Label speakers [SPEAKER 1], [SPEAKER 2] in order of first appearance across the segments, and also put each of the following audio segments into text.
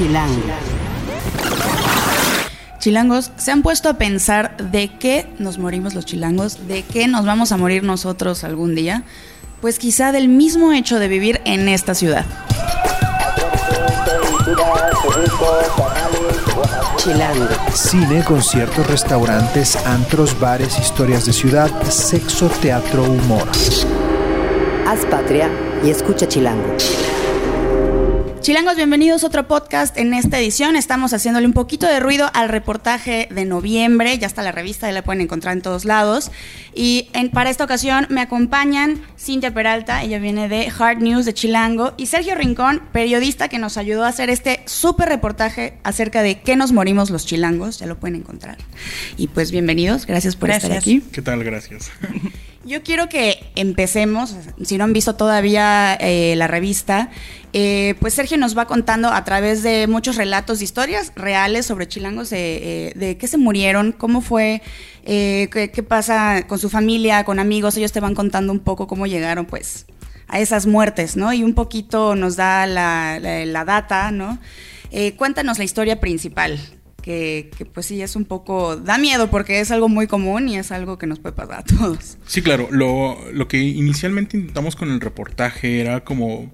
[SPEAKER 1] Chilango.
[SPEAKER 2] Chilangos, ¿se han puesto a pensar de qué nos morimos los chilangos? ¿De qué nos vamos a morir nosotros algún día? Pues quizá del mismo hecho de vivir en esta ciudad.
[SPEAKER 1] Chilango.
[SPEAKER 3] Cine, conciertos, restaurantes, antros, bares, historias de ciudad, sexo, teatro, humor.
[SPEAKER 1] Haz patria y escucha Chilango.
[SPEAKER 2] Chilangos, bienvenidos a otro podcast. En esta edición estamos haciéndole un poquito de ruido al reportaje de noviembre. Ya está la revista, ya la pueden encontrar en todos lados. Y en- para esta ocasión me acompañan Cintia Peralta, ella viene de Hard News de Chilango, y Sergio Rincón, periodista que nos ayudó a hacer este súper reportaje acerca de qué nos morimos los chilangos. Ya lo pueden encontrar. Y pues bienvenidos, gracias por estar aquí.
[SPEAKER 4] ¿Qué tal? Gracias.
[SPEAKER 2] Yo quiero que empecemos, si no han visto todavía eh, la revista, eh, pues Sergio nos va contando a través de muchos relatos historias reales sobre chilangos, eh, de qué se murieron, cómo fue, eh, qué, qué pasa con su familia, con amigos, ellos te van contando un poco cómo llegaron pues a esas muertes, ¿no? Y un poquito nos da la, la- la data, ¿no? Cuéntanos la historia principal. Que, que, pues sí es un poco, da miedo porque es algo muy común y es algo que nos puede pasar a todos.
[SPEAKER 4] Sí, claro. Lo, lo que inicialmente intentamos con el reportaje era como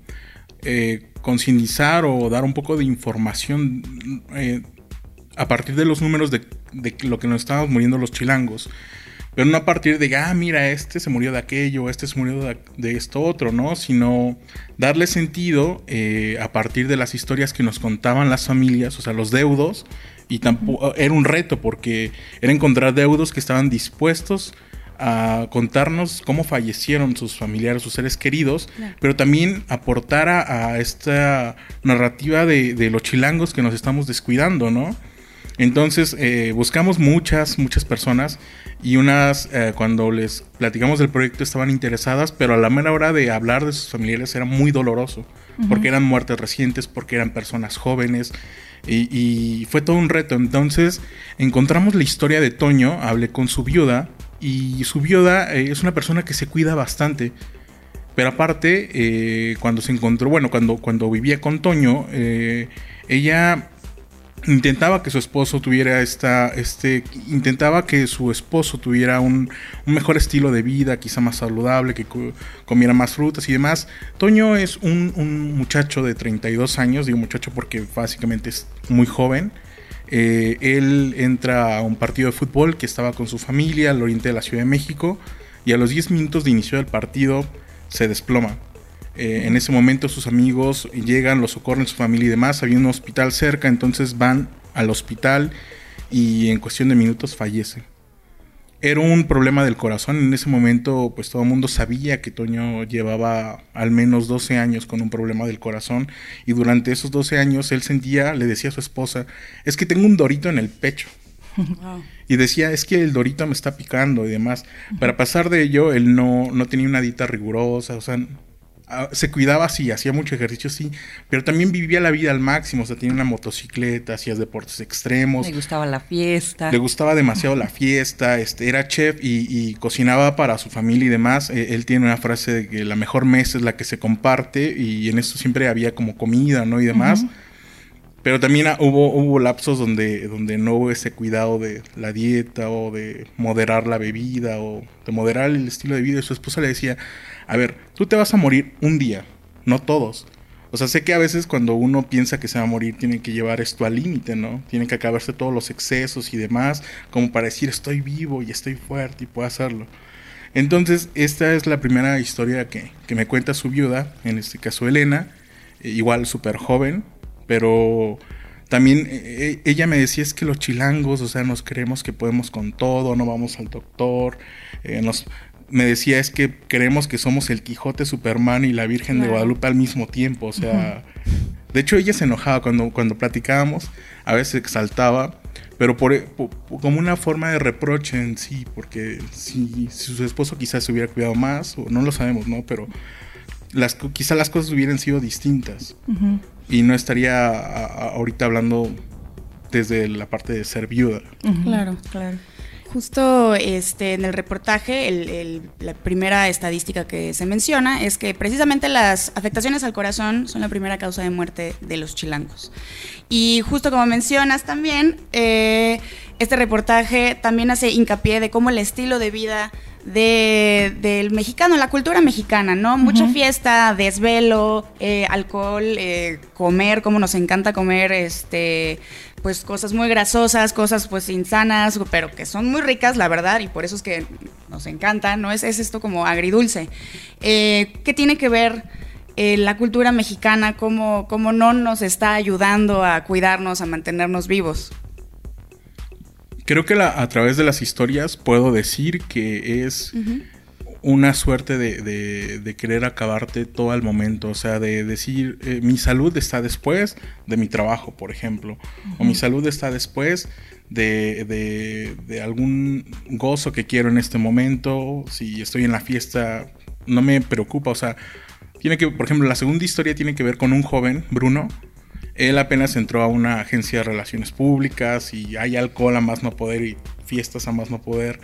[SPEAKER 4] eh, concientizar o dar un poco de información eh, a partir de los números de, de lo que nos estábamos muriendo los chilangos. Pero no a partir de, ah, mira, este se murió de aquello, este se murió de, de esto otro, ¿no? Sino darle sentido eh, a partir de las historias que nos contaban las familias, o sea, los deudos. Y tampoco era un reto porque era encontrar deudos que estaban dispuestos a contarnos cómo fallecieron sus familiares, sus seres queridos, pero también aportar a, a esta narrativa de, de los chilangos que nos estamos descuidando, ¿no? Entonces eh, buscamos muchas, muchas personas y unas eh, cuando les platicamos del proyecto estaban interesadas, pero a la mera hora de hablar de sus familiares era muy doloroso, porque eran muertes recientes, porque eran personas jóvenes y, fue todo un reto. Entonces encontramos la historia de Toño, hablé con su viuda y su viuda eh, es una persona que se cuida bastante. Pero aparte, eh, cuando se encontró, bueno, cuando, cuando vivía con Toño, eh, ella intentaba que su esposo tuviera esta, este, intentaba que su esposo tuviera un, un mejor estilo de vida, quizá más saludable, que co- comiera más frutas y demás. Toño es un, un muchacho de 32 años, digo muchacho porque básicamente es muy joven. Eh, él entra a un partido de fútbol que estaba con su familia al oriente de la Ciudad de México y a los 10 minutos de inicio del partido se desploma. Eh, en ese momento sus amigos llegan, lo socorren, su familia y demás. Había un hospital cerca, entonces van al hospital y en cuestión de minutos fallece. Era un problema del corazón. En ese momento, pues todo el mundo sabía que Toño llevaba al menos 12 años con un problema del corazón. Y durante esos 12 años él sentía, le decía a su esposa, es que tengo un dorito en el pecho. Y decía, es que el dorito me está picando y demás. Para pasar de ello, él no, no tenía una dieta rigurosa, o sea, se cuidaba, sí, hacía mucho ejercicio, sí, pero también vivía la vida al máximo, o sea, tenía una motocicleta, hacía deportes extremos.
[SPEAKER 5] Me gustaba la fiesta.
[SPEAKER 4] Le gustaba demasiado la fiesta, este, era chef y, y cocinaba para su familia y demás. Eh, él tiene una frase de que la mejor mesa es la que se comparte y en esto siempre había como comida, ¿no? Y demás. Pero también hubo, lapsos donde, donde no hubo ese cuidado de la dieta o de moderar la bebida o de moderar el estilo de vida. Y su esposa le decía, a ver, tú te vas a morir un día, no todos. O sea, sé que a veces cuando uno piensa que se va a morir tiene que llevar esto al límite, ¿no? Tiene que acabarse todos los excesos y demás, como para decir estoy vivo y estoy fuerte y puedo hacerlo. Entonces, esta es la primera historia que, que me cuenta su viuda, en este caso Elena, eh, igual súper joven, pero también eh, ella me decía es que los chilangos, o sea, nos creemos que podemos con todo, no vamos al doctor, eh, nos, me decía es que creemos que somos el Quijote, Superman y la Virgen de. Guadalupe al mismo tiempo, o sea, de hecho ella se enojaba cuando, cuando platicábamos, a veces exaltaba, pero por, po- po- como una forma de reproche en sí, porque si, si su esposo quizás se hubiera cuidado más, o no lo sabemos, ¿no? Pero las, co- quizá las cosas hubieran sido distintas y no estaría a- a- ahorita hablando desde la parte de ser viuda.
[SPEAKER 2] Claro, claro. Justo este, en el reportaje, la primera estadística que se menciona es que precisamente las afectaciones al corazón son la primera causa de muerte de los chilangos. Y justo como mencionas también, eh, este reportaje también hace hincapié de cómo el estilo de vida del mexicano, la cultura mexicana, ¿no? Mucha fiesta, desvelo, eh, alcohol, eh, comer, como nos encanta comer, este, pues cosas muy grasosas, cosas pues insanas, pero que son muy ricas, la verdad, y por eso es que nos encanta, ¿no? Es, es esto como agridulce. Eh, ¿Qué tiene que ver la cultura mexicana, cómo, cómo no nos está ayudando a cuidarnos, a mantenernos vivos?
[SPEAKER 4] Creo que a través de las historias puedo decir que es una suerte de, querer acabarte todo el momento, o sea, de decir, eh, mi salud está después de mi trabajo, por ejemplo, o mi salud está después de, de, algún gozo que quiero en este momento, si estoy en la fiesta, no me preocupa, o sea, tiene que, por ejemplo, la segunda historia tiene que ver con un joven, Bruno, él apenas entró a una agencia de relaciones públicas y hay alcohol a más no poder y fiestas a más no poder.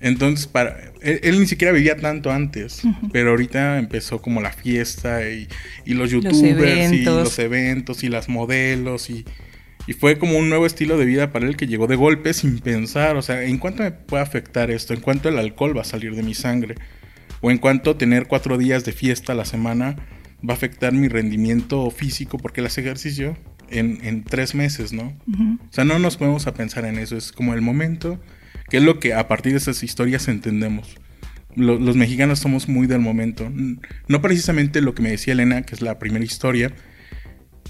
[SPEAKER 4] Entonces, para, él, ni siquiera vivía tanto antes, pero ahorita empezó como la fiesta y, los youtubers y los eventos y las modelos y, y, fue como un nuevo estilo de vida para él que llegó de golpe sin pensar, o sea, ¿en cuánto me puede afectar esto? ¿En cuánto el alcohol va a salir de mi sangre? ¿O en cuánto tener cuatro días de fiesta a la semana va a afectar mi rendimiento físico porque hace ejercicio en, tres meses, ¿no? O sea, no nos podemos a pensar en eso, es como el momento, que es lo que a partir de esas historias entendemos. los mexicanos somos muy del momento, no precisamente lo que me decía Elena, que es la primera historia,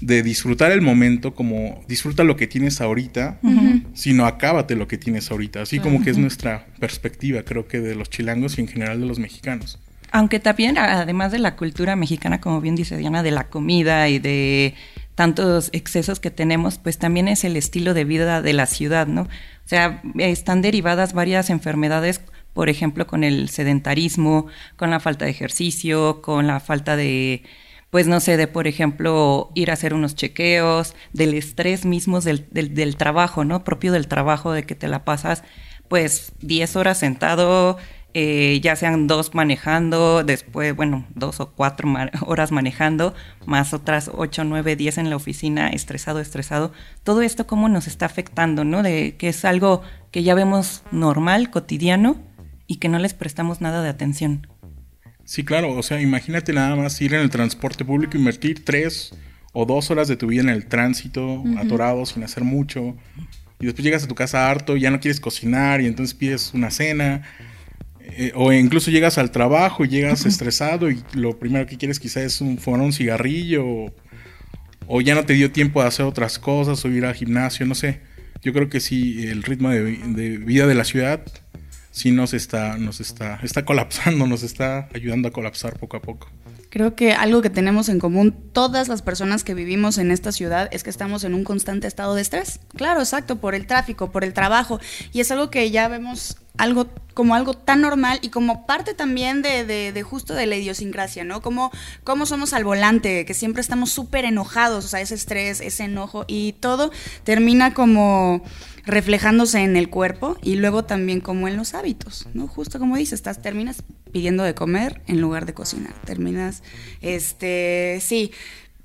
[SPEAKER 4] de disfrutar el momento como disfruta lo que tienes ahorita, sino acábate lo que tienes ahorita, así como que es nuestra perspectiva, creo que de los chilangos y en general de los mexicanos.
[SPEAKER 5] Aunque también, además de la cultura mexicana, como bien dice Diana, de la comida y de tantos excesos que tenemos, pues también es el estilo de vida de la ciudad, ¿no? O sea, están derivadas varias enfermedades, por ejemplo, con el sedentarismo, con la falta de ejercicio, con la falta de, pues no sé, de por ejemplo ir a hacer unos chequeos, del estrés mismo del, del, del trabajo, ¿no? Propio del trabajo, de que te la pasas pues 10 horas sentado, eh, ya sean dos manejando, después, bueno, dos o cuatro horas manejando, más otras ocho, nueve, diez en la oficina, estresado, estresado. Todo esto cómo nos está afectando, ¿no? De que es algo que ya vemos normal, cotidiano, y que no les prestamos nada de atención.
[SPEAKER 4] Sí, claro, o sea, imagínate nada más ir en el transporte público, invertir tres o dos horas de tu vida en el tránsito, atorado, sin hacer mucho, y después llegas a tu casa harto, ya no quieres cocinar, y entonces pides una cena eh, o incluso llegas al trabajo y llegas estresado y lo primero que quieres quizás es un, fumar un cigarrillo o, ya no te dio tiempo de hacer otras cosas o ir al gimnasio, no sé. Yo creo que sí, el ritmo de, vida de la ciudad sí nos está, nos está, está colapsando, nos está ayudando a colapsar poco a poco.
[SPEAKER 2] Creo que algo que tenemos en común todas las personas que vivimos en esta ciudad es que estamos en un constante estado de estrés. Claro, exacto, por el tráfico, por el trabajo. Y es algo que ya vemos algo como algo tan normal y como parte también de, de, justo de la idiosincrasia, ¿no? Como, como somos al volante, que siempre estamos súper enojados, o sea, ese estrés, ese enojo y todo termina como reflejándose en el cuerpo y luego también como en los hábitos, ¿no? Justo como dices, estás, terminas pidiendo de comer en lugar de cocinar, terminas, este, sí,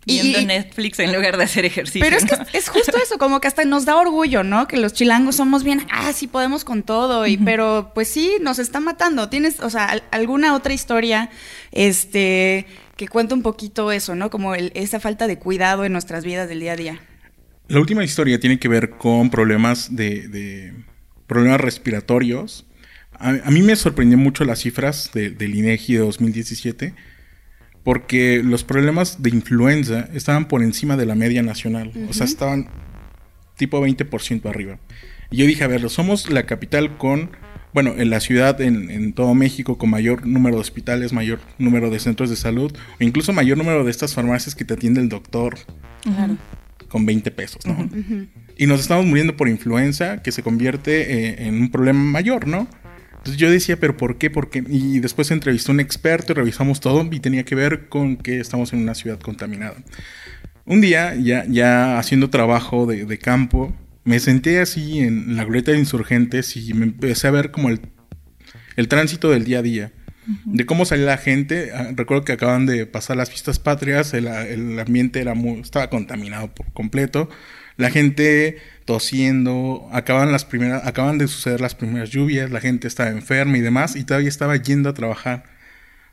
[SPEAKER 5] viendo Netflix en lugar de hacer ejercicio.
[SPEAKER 2] Pero es que es justo eso, como que hasta nos da orgullo, ¿no? Que los chilangos somos bien, ah, sí podemos con todo, y pero pues sí, nos está matando. ¿Tienes, o sea, alguna otra historia, este, que cuenta un poquito eso, ¿no? Como esa falta de cuidado en nuestras vidas del día a día.
[SPEAKER 4] La última historia tiene que ver con problemas de, problemas respiratorios. A, mí me sorprendió mucho las cifras del INEGI de 2017 porque los problemas de influenza estaban por encima de la media nacional, o sea, estaban tipo 20% arriba. Y yo dije, a ver, somos la capital con, bueno, en la ciudad en, todo México con mayor número de hospitales, mayor número de centros de salud, o incluso mayor número de estas farmacias que te atiende el doctor. Con 20 pesos, ¿no? Y nos estamos muriendo por influenza que se convierte eh, en un problema mayor, ¿no? Entonces yo decía, pero ¿por qué? ¿Por qué? Y después entrevistó a un experto y revisamos todo y tenía que ver con que estamos en una ciudad contaminada. Un día, ya, ya haciendo trabajo de, campo, Me senté así en la glorieta de insurgentes y me empecé a ver como el, el tránsito del día a día. De cómo salía la gente. Ah, Recuerdo que acaban de pasar las fiestas patrias, el, el ambiente era muy, estaba contaminado por completo. La gente tosiendo, acaban, las primeras, acaban de suceder las primeras lluvias, la gente estaba enferma y demás, y todavía estaba yendo a trabajar.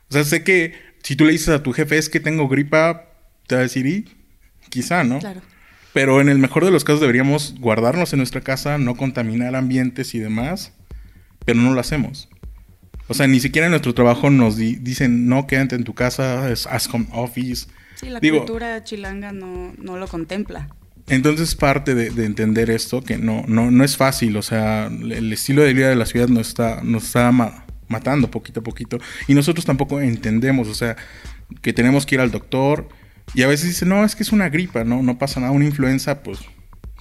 [SPEAKER 4] O sea, sé que si tú le dices a tu jefe es que tengo gripa, te va a decir, y quizá, ¿no?
[SPEAKER 2] Claro.
[SPEAKER 4] Pero en el mejor de los casos deberíamos guardarnos en nuestra casa, no contaminar ambientes y demás, pero no lo hacemos. O sea, ni siquiera en nuestro trabajo nos di- dicen, no, quédate en tu casa, es as home office.
[SPEAKER 2] Sí, la
[SPEAKER 4] Digo-
[SPEAKER 2] cultura chilanga no, no lo contempla.
[SPEAKER 4] Entonces parte de, de entender esto, que no, no, no es fácil, o sea, el estilo de vida de la ciudad nos está, nos está ma- matando poquito a poquito. Y nosotros tampoco entendemos, o sea, que tenemos que ir al doctor y a veces dicen, no, es que es una gripa, no, no pasa nada, una influenza, pues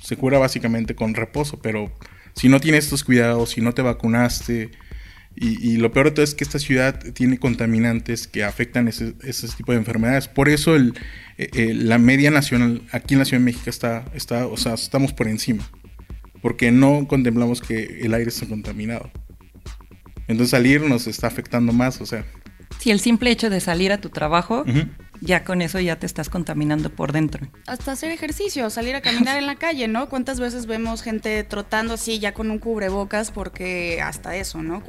[SPEAKER 4] se cura básicamente con reposo, pero si no tienes estos cuidados, si no te vacunaste, y, y lo peor de todo es que esta ciudad tiene contaminantes que afectan ese, ese tipo de enfermedades. Por eso el, eh, eh, la media nacional aquí en la Ciudad de México está, está, o sea, estamos por encima. Porque no contemplamos que el aire está contaminado. Entonces salir nos está afectando más, o sea.
[SPEAKER 5] Si el simple hecho de salir a tu trabajo,
[SPEAKER 4] ujú.
[SPEAKER 5] Ya con eso ya te estás contaminando por dentro.
[SPEAKER 2] Hasta hacer ejercicio, salir a caminar en la calle, ¿no? ¿Cuántas veces vemos gente trotando así ya con un cubrebocas? Porque hasta eso, ¿no?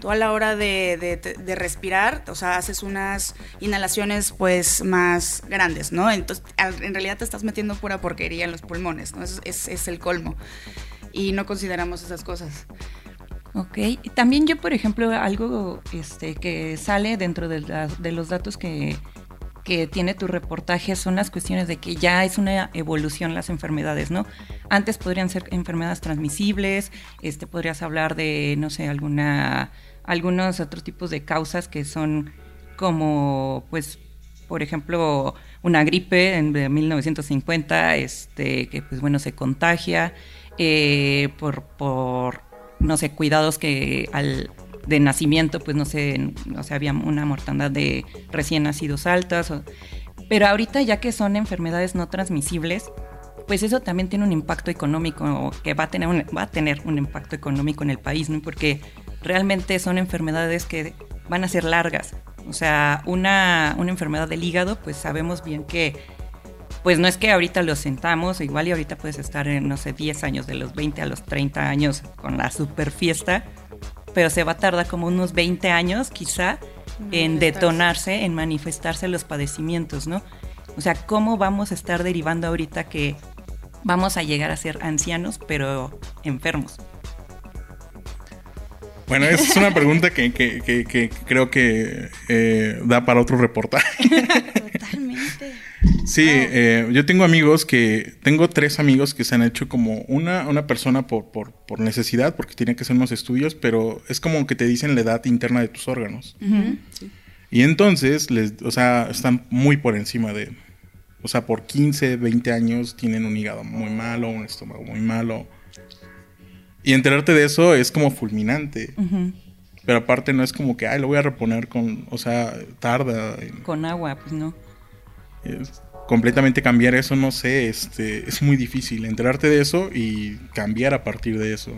[SPEAKER 2] Tú a la hora de, de- de respirar, o sea, haces unas inhalaciones pues más grandes, ¿no? Entonces, en realidad te estás metiendo pura porquería en los pulmones, ¿no? Es, es- es el colmo. Y no consideramos esas cosas.
[SPEAKER 5] Ok, también yo, por ejemplo, algo este, que sale dentro de, la- de los datos que, que tiene tu reportaje son las cuestiones de que ya es una evolución las enfermedades, ¿no? Antes podrían ser enfermedades transmisibles, este, podrías hablar de, no sé, alguna, algunos otros tipos de causas que son como, pues, por ejemplo, una gripe en de 1950, este, que pues bueno, se contagia eh, por, por, no sé, cuidados que al de nacimiento, pues no sé, o sea, había una mortandad de recién nacidos altas. pero ahorita ya que son enfermedades no transmisibles, pues eso también tiene un impacto económico, que va a tener un, va a tener un impacto económico en el país, ¿no? Porque realmente son enfermedades que van a ser largas. O sea, una, una enfermedad del hígado, pues sabemos bien que, pues no es que ahorita lo sentamos, igual y ahorita puedes estar en, no sé, 10 años, de los 20 a los 30 años con la super fiesta, pero se va a tardar como unos 20 años quizá en detonarse, en manifestarse los padecimientos, ¿no? O sea, ¿cómo vamos a estar derivando ahorita que vamos a llegar a ser ancianos, pero enfermos?
[SPEAKER 4] Bueno, esa es una pregunta que, que- que- que creo que eh, da para otro reportaje.
[SPEAKER 2] Totalmente.
[SPEAKER 4] Sí, eh, yo tengo amigos que, tengo tres amigos que se han hecho como una, una persona por, por, por necesidad, porque tienen que hacer unos estudios, pero es como que te dicen la edad interna de tus órganos. Y entonces, les, o sea, están muy por encima de, o sea, por 15, 20 años tienen un hígado muy malo, un estómago muy malo. Y enterarte de eso es como fulminante. Pero aparte no es como que, ay, lo voy a reponer con, o sea, tarda.
[SPEAKER 5] Con agua, pues no.
[SPEAKER 4] es completamente cambiar eso, no sé, este, es muy difícil enterarte de eso y cambiar a partir de eso.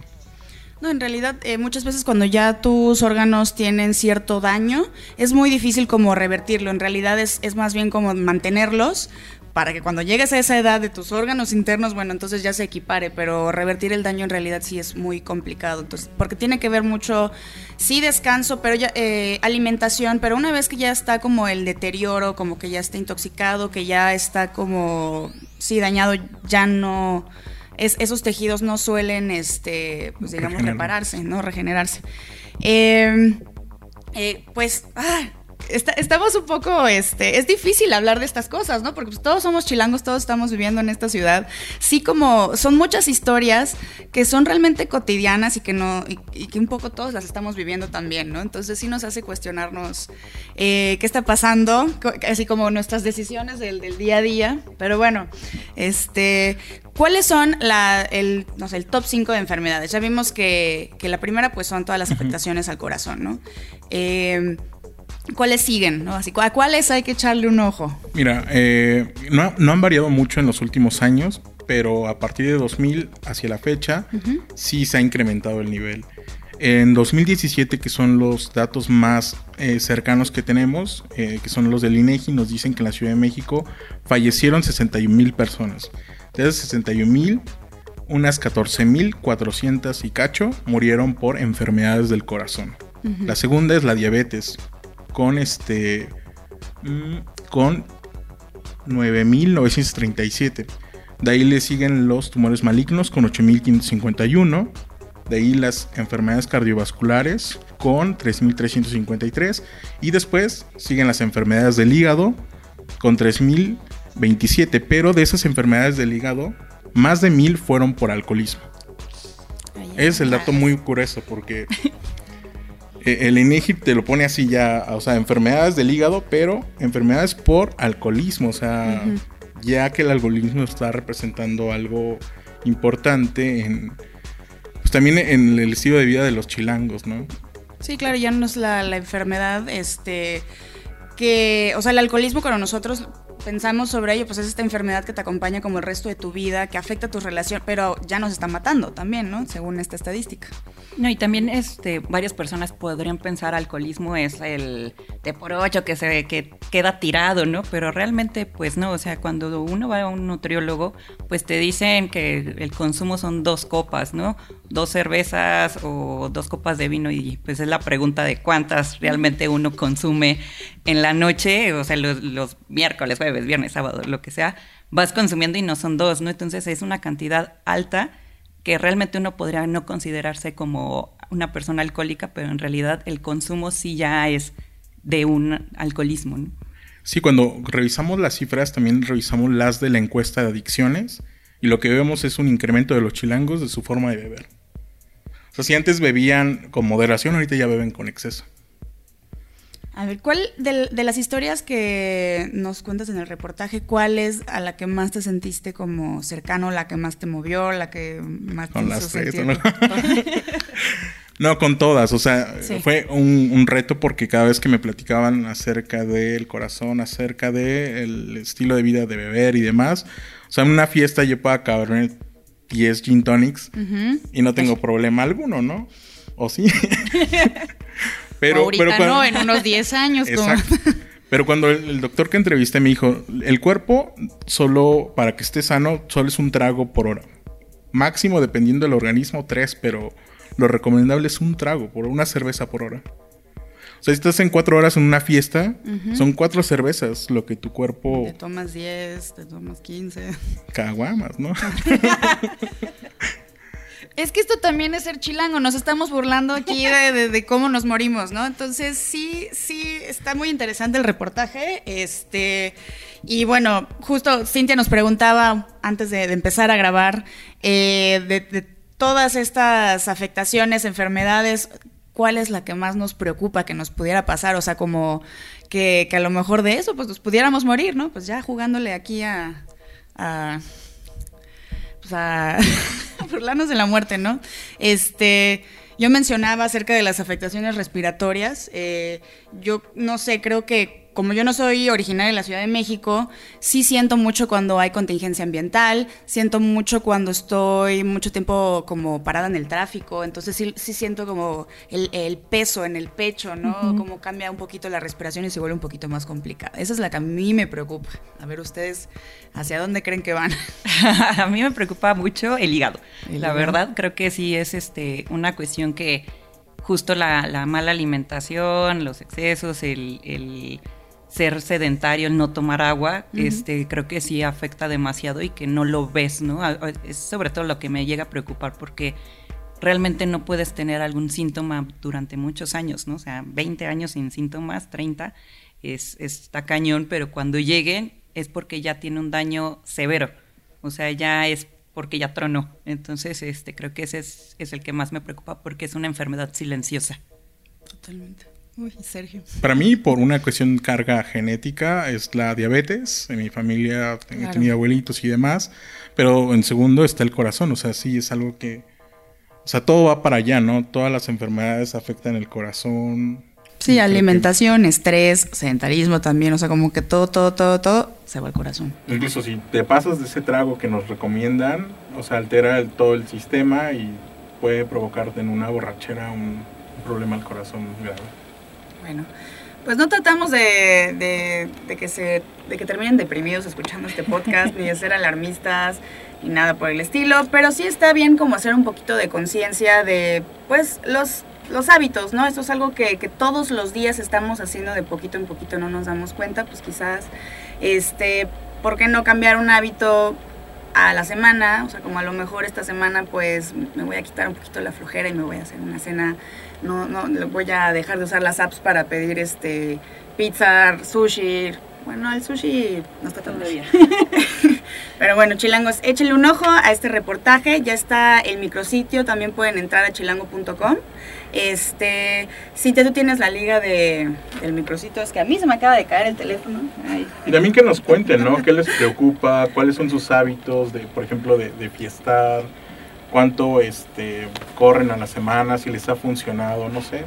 [SPEAKER 2] No, en realidad eh, muchas veces cuando ya tus órganos tienen cierto daño, es muy difícil como revertirlo. En realidad es, es más bien como mantenerlos para que cuando llegues a esa edad de tus órganos internos, bueno, entonces ya se equipare, pero revertir el daño en realidad sí es muy complicado. Entonces, porque tiene que ver mucho, sí descanso, pero ya eh, alimentación, pero una vez que ya está como el deterioro, como que ya está intoxicado, que ya está como, sí, dañado, ya no es- esos tejidos no suelen, este, pues digamos, repararse, ¿no? Regenerarse. Eh, eh, pues, ah, está- estamos un poco, este, es difícil hablar de estas cosas, ¿no? Porque pues, todos somos chilangos, todos estamos viviendo en esta ciudad. Sí, como son muchas historias que son realmente cotidianas y que no, y, y que un poco todos las estamos viviendo también, ¿no? Entonces sí nos hace cuestionarnos eh, qué está pasando, así como nuestras decisiones del, del día a día. Pero bueno, este, ¿cuáles son la, el, no sé, el top 5 de enfermedades? Ya vimos que, que la primera pues son todas las afectaciones al corazón, ¿no? Eh, ¿Cuáles siguen? ¿no? Así, ¿A cuáles hay que echarle un ojo?
[SPEAKER 4] Mira, eh, no, no han variado mucho en los últimos años, pero a partir de 2000 hacia la fecha sí se ha incrementado el nivel. En 2017, que son los datos más eh, cercanos que tenemos, eh, que son los del INEGI, nos dicen que en la Ciudad de México fallecieron 61 mil personas. De esas 61 mil, unas 14 mil 400 y cacho murieron por enfermedades del corazón. La segunda es la diabetes, con este, mm, con 9.937. De ahí le siguen los tumores malignos con 8.551 de ahí las enfermedades cardiovasculares con 3.353. Y después siguen las enfermedades del hígado con 3.027. Pero de esas enfermedades del hígado, más de 1.000 fueron por alcoholismo. es el dato muy curioso porque el INEGI te lo pone así ya, o sea, enfermedades del hígado, pero enfermedades por alcoholismo, o sea, ya que el alcoholismo está representando algo importante en, también en el estilo de vida de los chilangos, ¿no?
[SPEAKER 2] Sí, claro, ya no es la, la enfermedad, este, que, o sea, el alcoholismo cuando nosotros pensamos sobre ello, pues es esta enfermedad que te acompaña como el resto de tu vida, que afecta tu relación, pero ya nos está matando también, ¿no? Según esta estadística.
[SPEAKER 5] No, y también este, varias personas podrían pensar alcoholismo es el de por ocho que se que queda tirado, ¿no? Pero realmente, pues no, o sea, cuando uno va a un nutriólogo, pues te dicen que el consumo son dos copas, ¿no? Dos cervezas o dos copas de vino y pues es la pregunta de cuántas realmente uno consume en la noche, o sea, los, los miércoles, jueves, viernes, sábado, lo que sea, vas consumiendo y no son dos, ¿no? Entonces es una cantidad alta que realmente uno podría no considerarse como una persona alcohólica, pero en realidad el consumo sí ya es de un alcoholismo.
[SPEAKER 4] Sí, cuando revisamos las cifras, también revisamos las de la encuesta de adicciones y lo que vemos es un incremento de los chilangos de su forma de beber. O sea, si antes bebían con moderación, ahorita ya beben con exceso.
[SPEAKER 2] A ver, ¿cuál de, las historias que nos cuentas en el reportaje, cuál es a la que más te sentiste como cercano, la que más te movió, la que más
[SPEAKER 4] con las tres, ¿no? no, con todas. O sea, fue un, reto porque cada vez que me platicaban acerca del corazón, acerca del estilo de vida de beber y demás, o sea, en una fiesta yo puedo acabar 10 gin tonics y no tengo problema alguno, ¿no? ¿O sí?
[SPEAKER 2] Pero, Ahorita no, en unos 10 años.
[SPEAKER 4] Pero cuando el, doctor que entrevisté me dijo, el cuerpo solo, para que esté sano, solo es un trago por hora. Máximo, dependiendo del organismo, tres, pero lo recomendable es un trago, por una cerveza por hora. O sea, si estás en cuatro horas en una fiesta, son cuatro cervezas lo que tu cuerpo...
[SPEAKER 2] Te tomas 10, te tomas 15.
[SPEAKER 4] Caguamas, ¿no?
[SPEAKER 2] Es que esto también es ser chilango, nos estamos burlando aquí de, cómo nos morimos, ¿no? Entonces sí, sí, está muy interesante el reportaje. Este, y bueno, justo Cintia nos preguntaba antes de, empezar a grabar eh, de, todas estas afectaciones, enfermedades, ¿cuál es la que más nos preocupa que nos pudiera pasar? O sea, como que, a lo mejor de eso, pues nos pudiéramos morir, ¿no? Pues ya jugándole aquí a pues a burlarnos de la muerte, ¿no? Este, yo mencionaba acerca de las afectaciones respiratorias. Eh, yo no sé, creo que como yo no soy originaria de la Ciudad de México, sí siento mucho cuando hay contingencia ambiental, siento mucho cuando estoy mucho tiempo como parada en el tráfico, entonces sí, sí siento como el, peso en el pecho, ¿no? Como cambia un poquito la respiración y se vuelve un poquito más complicada. Esa es la que a mí me preocupa. A ver ustedes, ¿hacia dónde creen que van?
[SPEAKER 5] a mí me preocupa mucho el hígado. la verdad, creo que sí es este una cuestión que justo la, mala alimentación, los excesos, el ser sedentario, el no tomar agua, este, creo que sí afecta demasiado y que no lo ves, ¿no? Es sobre todo lo que me llega a preocupar porque realmente no puedes tener algún síntoma durante muchos años, ¿no? O sea, 20 años sin síntomas, 30, es, está cañón, pero cuando lleguen es porque ya tiene un daño severo, o sea, ya es porque ya tronó. Entonces, este, creo que ese es, es el que más me preocupa porque es una enfermedad silenciosa.
[SPEAKER 2] Totalmente. Uy, Sergio.
[SPEAKER 4] Para mí, por una cuestión de carga genética, es la diabetes. En mi familia he tenido abuelitos y demás. Pero en segundo está el corazón. O sea, sí es algo que. O sea, todo va para allá, ¿no? Todas las enfermedades afectan el corazón.
[SPEAKER 2] Sí, alimentación, estrés, sedentarismo también, o sea, como que todo, todo, todo, todo se va al corazón.
[SPEAKER 4] Incluso si te pasas de ese trago que nos recomiendan, o sea, altera el- todo el sistema y puede provocarte en una borrachera un problema al corazón grave.
[SPEAKER 2] Bueno, pues no tratamos de, de- de que se de que terminen deprimidos escuchando este podcast, ni de ser alarmistas, ni nada por el estilo, pero sí está bien como hacer un poquito de conciencia de, pues, los, los hábitos, ¿no? Esto es algo que, que todos los días estamos haciendo de poquito en poquito, no nos damos cuenta, pues quizás, este, ¿por qué no cambiar un hábito a la semana, o sea, como a lo mejor esta semana pues me voy a quitar un poquito la flojera y me voy a hacer una cena, no, no, voy a dejar de usar las apps para pedir este pizza, sushi, bueno, el sushi no está tan bien. Pero bueno, chilangos, échenle un ojo a este reportaje, ya está el micrositio, también pueden entrar a chilango.com. Este, si tú tienes la liga de, del micrositio, es que a mí se me acaba de caer el teléfono. Ay.
[SPEAKER 4] Y también que nos cuenten, ¿no? ¿Qué les preocupa? ¿Cuáles son sus hábitos de, por ejemplo, de, de fiestar? ¿Cuánto este, corren a la semana? Si les ha funcionado, no sé.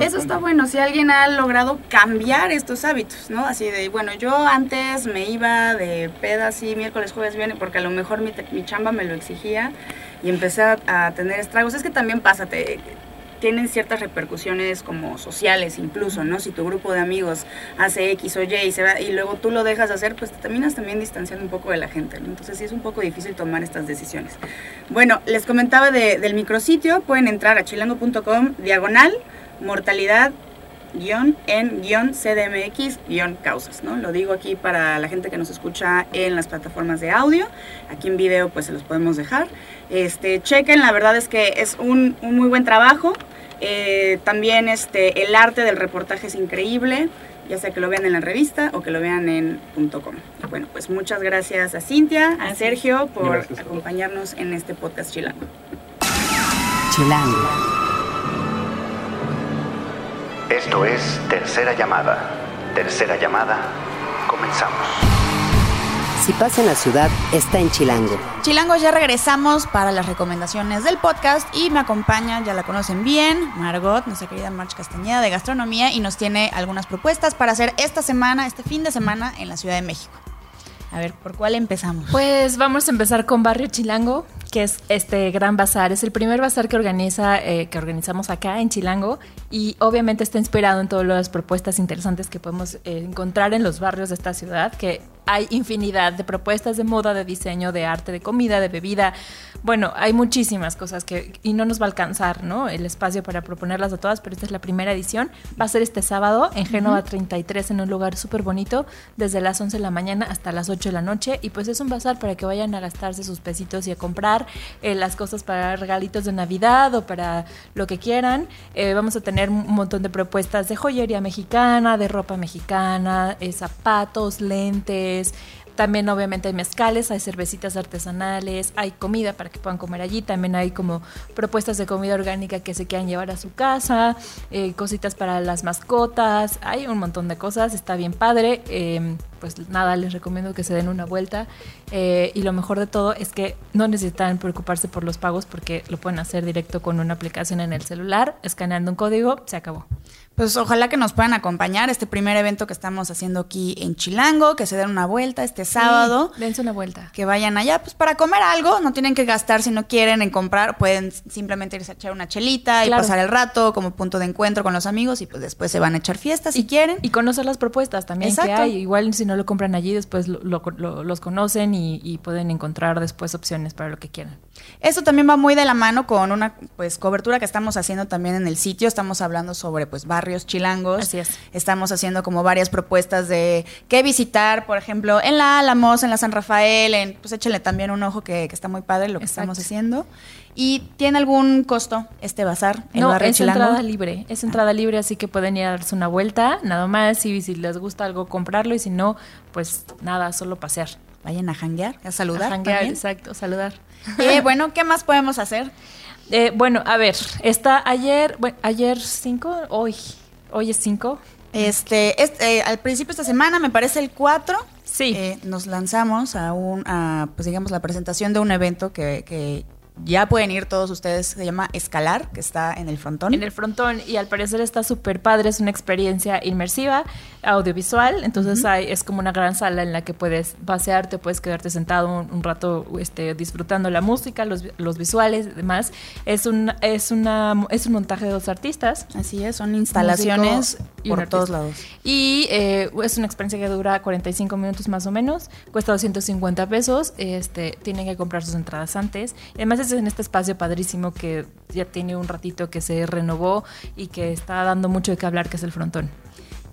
[SPEAKER 2] Eso está bueno, si alguien ha logrado cambiar estos hábitos, ¿no? Así de, bueno, yo antes me iba de peda así miércoles, jueves, viernes, porque a lo mejor mi, mi chamba me lo exigía y empecé a, a tener estragos. Es que también pasa, te, tienen ciertas repercusiones como sociales incluso, ¿no? Si tu grupo de amigos hace X o Y y, y luego tú lo dejas de hacer, pues te terminas también distanciando un poco de la gente. Entonces sí es un poco difícil tomar estas decisiones. Bueno, les comentaba de- del micrositio, pueden entrar a chilango.com, diagonal, mortalidad, guion en guion CDMX guion causas, ¿no? Lo digo aquí para la gente que nos escucha en las plataformas de audio, aquí en video pues se los podemos dejar. Este, chequen, la verdad es que es un, un muy buen trabajo. Eh, también este, el arte del reportaje es increíble, ya sea que lo vean en la revista o que lo vean en .com. Y Bueno, pues muchas gracias a Cintia, a Sergio por
[SPEAKER 4] Gracias
[SPEAKER 2] acompañarnos en este podcast chilango.
[SPEAKER 1] Chilango.
[SPEAKER 6] Esto es Tercera Llamada. Tercera Llamada, comenzamos.
[SPEAKER 1] Si pasa en la ciudad, está en Chilango.
[SPEAKER 2] Chilangos, ya regresamos para las recomendaciones del podcast y me acompaña, ya la conocen bien, Margot, nuestra querida March Castañeda de Gastronomía y nos tiene algunas propuestas para hacer esta semana, este fin de semana en la Ciudad de México. A ver, ¿por cuál empezamos?
[SPEAKER 7] Pues vamos a empezar con Barrio Chilango, que es este gran bazar. Es el primer bazar que organiza, eh, que organizamos acá en Chilango y obviamente está inspirado en todas las propuestas interesantes que podemos eh, encontrar en los barrios de esta ciudad, que hay infinidad de propuestas de moda, de diseño, de arte, de comida, de bebida. Bueno, hay muchísimas cosas que y no nos va a alcanzar, ¿no? El espacio para proponerlas a todas, pero esta es la primera edición. Va a ser este sábado en Génova 33 en un lugar súper bonito, desde las 11 de la mañana hasta las 8 de la noche y pues es un bazar para que vayan a gastarse sus pesitos y a comprar eh, las cosas para regalitos de Navidad o para lo que quieran. Eh, vamos a tener un montón de propuestas de joyería mexicana, de ropa mexicana, eh, zapatos, lentes. También obviamente hay mezcales, hay cervecitas artesanales, hay comida para que puedan comer allí, también hay como propuestas de comida orgánica que se quieran llevar a su casa, eh, cositas para las mascotas, hay un montón de cosas, está bien padre, eh, pues nada, les recomiendo que se den una vuelta eh, y lo mejor de todo es que no necesitan preocuparse por los pagos porque lo pueden hacer directo con una aplicación en el celular, escaneando un código, se acabó.
[SPEAKER 2] Pues ojalá que nos puedan acompañar este primer evento que estamos haciendo aquí en Chilango, que se den una vuelta este sábado.
[SPEAKER 7] Sí, dense una vuelta.
[SPEAKER 2] que vayan allá pues para comer algo, no tienen que gastar si no quieren en comprar, pueden simplemente irse a echar una chelita y pasar el rato como punto de encuentro con los amigos y pues después se van a echar fiestas si quieren.
[SPEAKER 7] Y conocer las propuestas también
[SPEAKER 2] Exacto.
[SPEAKER 7] que hay. Igual si no lo compran allí, después lo- lo- lo- los conocen y, y pueden encontrar después opciones para lo que quieran.
[SPEAKER 2] Esto también va muy de la mano con una pues cobertura que estamos haciendo también en el sitio, estamos hablando sobre pues barrios chilangos.
[SPEAKER 7] Así es.
[SPEAKER 2] Estamos haciendo como varias propuestas de qué visitar, por ejemplo, en la Álamos, en la San Rafael, en pues échenle también un ojo que, que está muy padre lo que
[SPEAKER 7] Exacto.
[SPEAKER 2] estamos haciendo. ¿Y tiene algún costo este bazar, el
[SPEAKER 7] no,
[SPEAKER 2] barrio
[SPEAKER 7] es
[SPEAKER 2] chilango?
[SPEAKER 7] entrada libre. Es entrada libre, así que pueden ir a darse una vuelta, nada más. Y si les gusta algo, comprarlo. Y si no, pues nada, solo pasear.
[SPEAKER 2] Vayan a janguear, a saludar.
[SPEAKER 7] A janguear,
[SPEAKER 2] también.
[SPEAKER 7] exacto, saludar.
[SPEAKER 2] Eh, bueno, ¿qué más podemos hacer?
[SPEAKER 7] Eh, bueno, a ver, está ayer, bueno, ayer 5, hoy, hoy es 5.
[SPEAKER 2] Este, este, eh, al principio de esta semana, me parece el 4,
[SPEAKER 7] Sí.
[SPEAKER 2] eh, nos lanzamos a un, a, pues digamos, la presentación de un evento que, que ya pueden ir todos ustedes, se llama Escalar, que está en el frontón.
[SPEAKER 7] En el frontón y al parecer está súper padre, es una experiencia inmersiva, audiovisual, entonces hay, es como una gran sala en la que puedes pasearte, puedes quedarte sentado un, un rato este, disfrutando la música, los, los visuales y demás. Es un, es, una, es un montaje de dos artistas.
[SPEAKER 2] Así es, son instalaciones
[SPEAKER 7] y
[SPEAKER 2] por todos lados.
[SPEAKER 7] Y eh, es una experiencia que dura 45 minutos más o menos, cuesta 250 pesos, este, tienen que comprar sus entradas antes. Además es en este espacio padrísimo que ya tiene un ratito que se renovó y que está dando mucho de qué hablar, que es el frontón.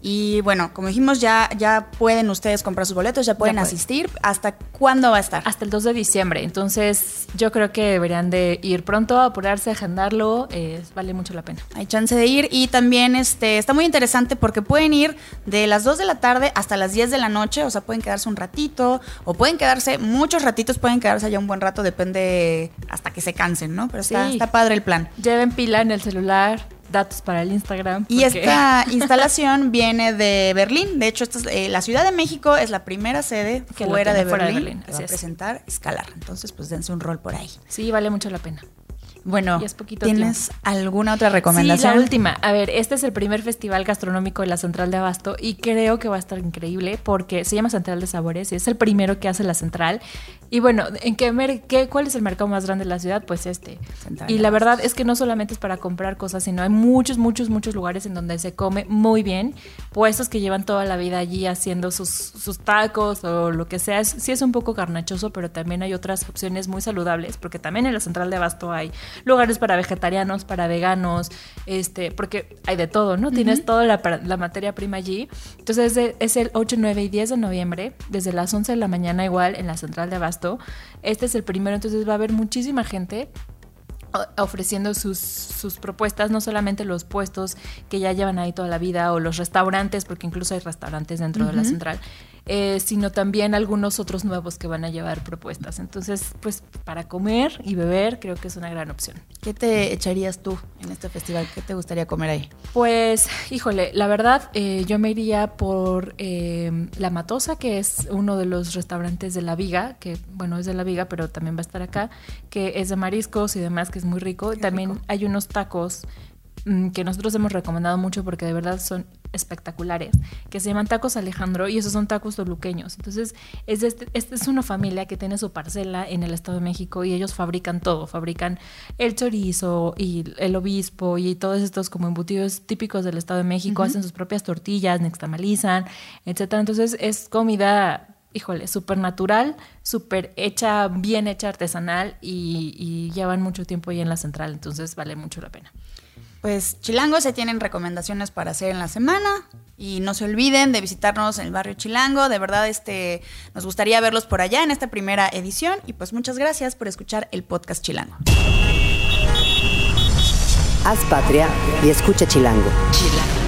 [SPEAKER 2] Y bueno, como dijimos, ya, ya pueden ustedes comprar sus boletos, ya pueden asistir. ¿Hasta cuándo va a estar?
[SPEAKER 7] Hasta el 2 de diciembre, entonces yo creo que deberían de ir pronto, apurarse, agendarlo, eh, vale mucho la pena.
[SPEAKER 2] Hay chance de ir y también este está muy interesante porque pueden ir de las 2 de la tarde hasta las 10 de la noche, o sea, pueden quedarse un ratito o pueden quedarse muchos ratitos, pueden quedarse allá un buen rato, depende hasta que se cansen, ¿no? Pero está,
[SPEAKER 7] Sí.
[SPEAKER 2] está padre el plan.
[SPEAKER 7] Lleven pila en el celular, datos para el Instagram.
[SPEAKER 2] Y
[SPEAKER 7] porque-
[SPEAKER 2] esta instalación viene de Berlín. De hecho, esta es, eh, la Ciudad de México es la primera sede
[SPEAKER 7] Que
[SPEAKER 2] fuera, de
[SPEAKER 7] fuera de
[SPEAKER 2] Berlín, que va a
[SPEAKER 7] es.
[SPEAKER 2] presentar Escalar. Entonces, pues dense un rol por ahí.
[SPEAKER 7] Sí, vale mucho la pena.
[SPEAKER 2] Bueno, ¿tienes alguna otra recomendación?
[SPEAKER 7] Sí, la última. A ver, este es el primer festival gastronómico de la Central de Abasto y creo que va a estar increíble porque se llama Central de Sabores y es el primero que hace la Central. Y bueno, ¿en qué, qué cuál es el mercado más grande de la ciudad? Pues este.
[SPEAKER 2] Central
[SPEAKER 7] y la verdad es que no solamente es para comprar cosas, sino hay muchos, muchos, muchos lugares en donde se come muy bien. Puestos que llevan toda la vida allí haciendo sus, sus tacos o lo que sea. Es- sí es un poco carnachoso, pero también hay otras opciones muy saludables porque también en la Central de Abasto hay lugares para vegetarianos, para veganos, este, porque hay de todo, ¿no? Tienes toda la, la materia prima allí. Entonces es, de- es el 8, 9 y 10 de noviembre, desde las 11 de la mañana igual en la Central de Abasto. Este es el primero, entonces va a haber muchísima gente ofreciendo sus, sus propuestas, no solamente los puestos que ya llevan ahí toda la vida o los restaurantes, porque incluso hay restaurantes dentro de la central, eh, sino también algunos otros nuevos que van a llevar propuestas. Entonces, pues para comer y beber creo que es una gran opción.
[SPEAKER 2] ¿Qué te echarías tú en este festival? ¿Qué te gustaría comer ahí?
[SPEAKER 7] Pues, híjole, la verdad, eh, yo me iría por eh, La Matosa, que es uno de los restaurantes de La Viga, que, bueno, es de La Viga, pero también va a estar acá, que es de mariscos y demás, que es muy rico. también hay unos tacos que nosotros hemos recomendado mucho porque de verdad son espectaculares, que se llaman tacos Alejandro y esos son tacos toluqueños. Entonces, es este, esta es una familia que tiene su parcela en el Estado de México y ellos fabrican todo, fabrican el chorizo y el obispo y todos estos como embutidos típicos del Estado de México, hacen sus propias tortillas, nixtamalizan, etcétera. Entonces, es comida híjole, súper natural, súper hecha, bien hecha, artesanal y, y llevan mucho tiempo ahí en la central, entonces vale mucho la pena.
[SPEAKER 2] Pues Chilango se tienen recomendaciones para hacer en la semana y no se olviden de visitarnos en el barrio Chilango. De verdad, este, nos gustaría verlos por allá en esta primera edición y pues muchas gracias por escuchar el podcast Chilango.
[SPEAKER 1] Haz patria y escucha Chilango.
[SPEAKER 2] Chilango.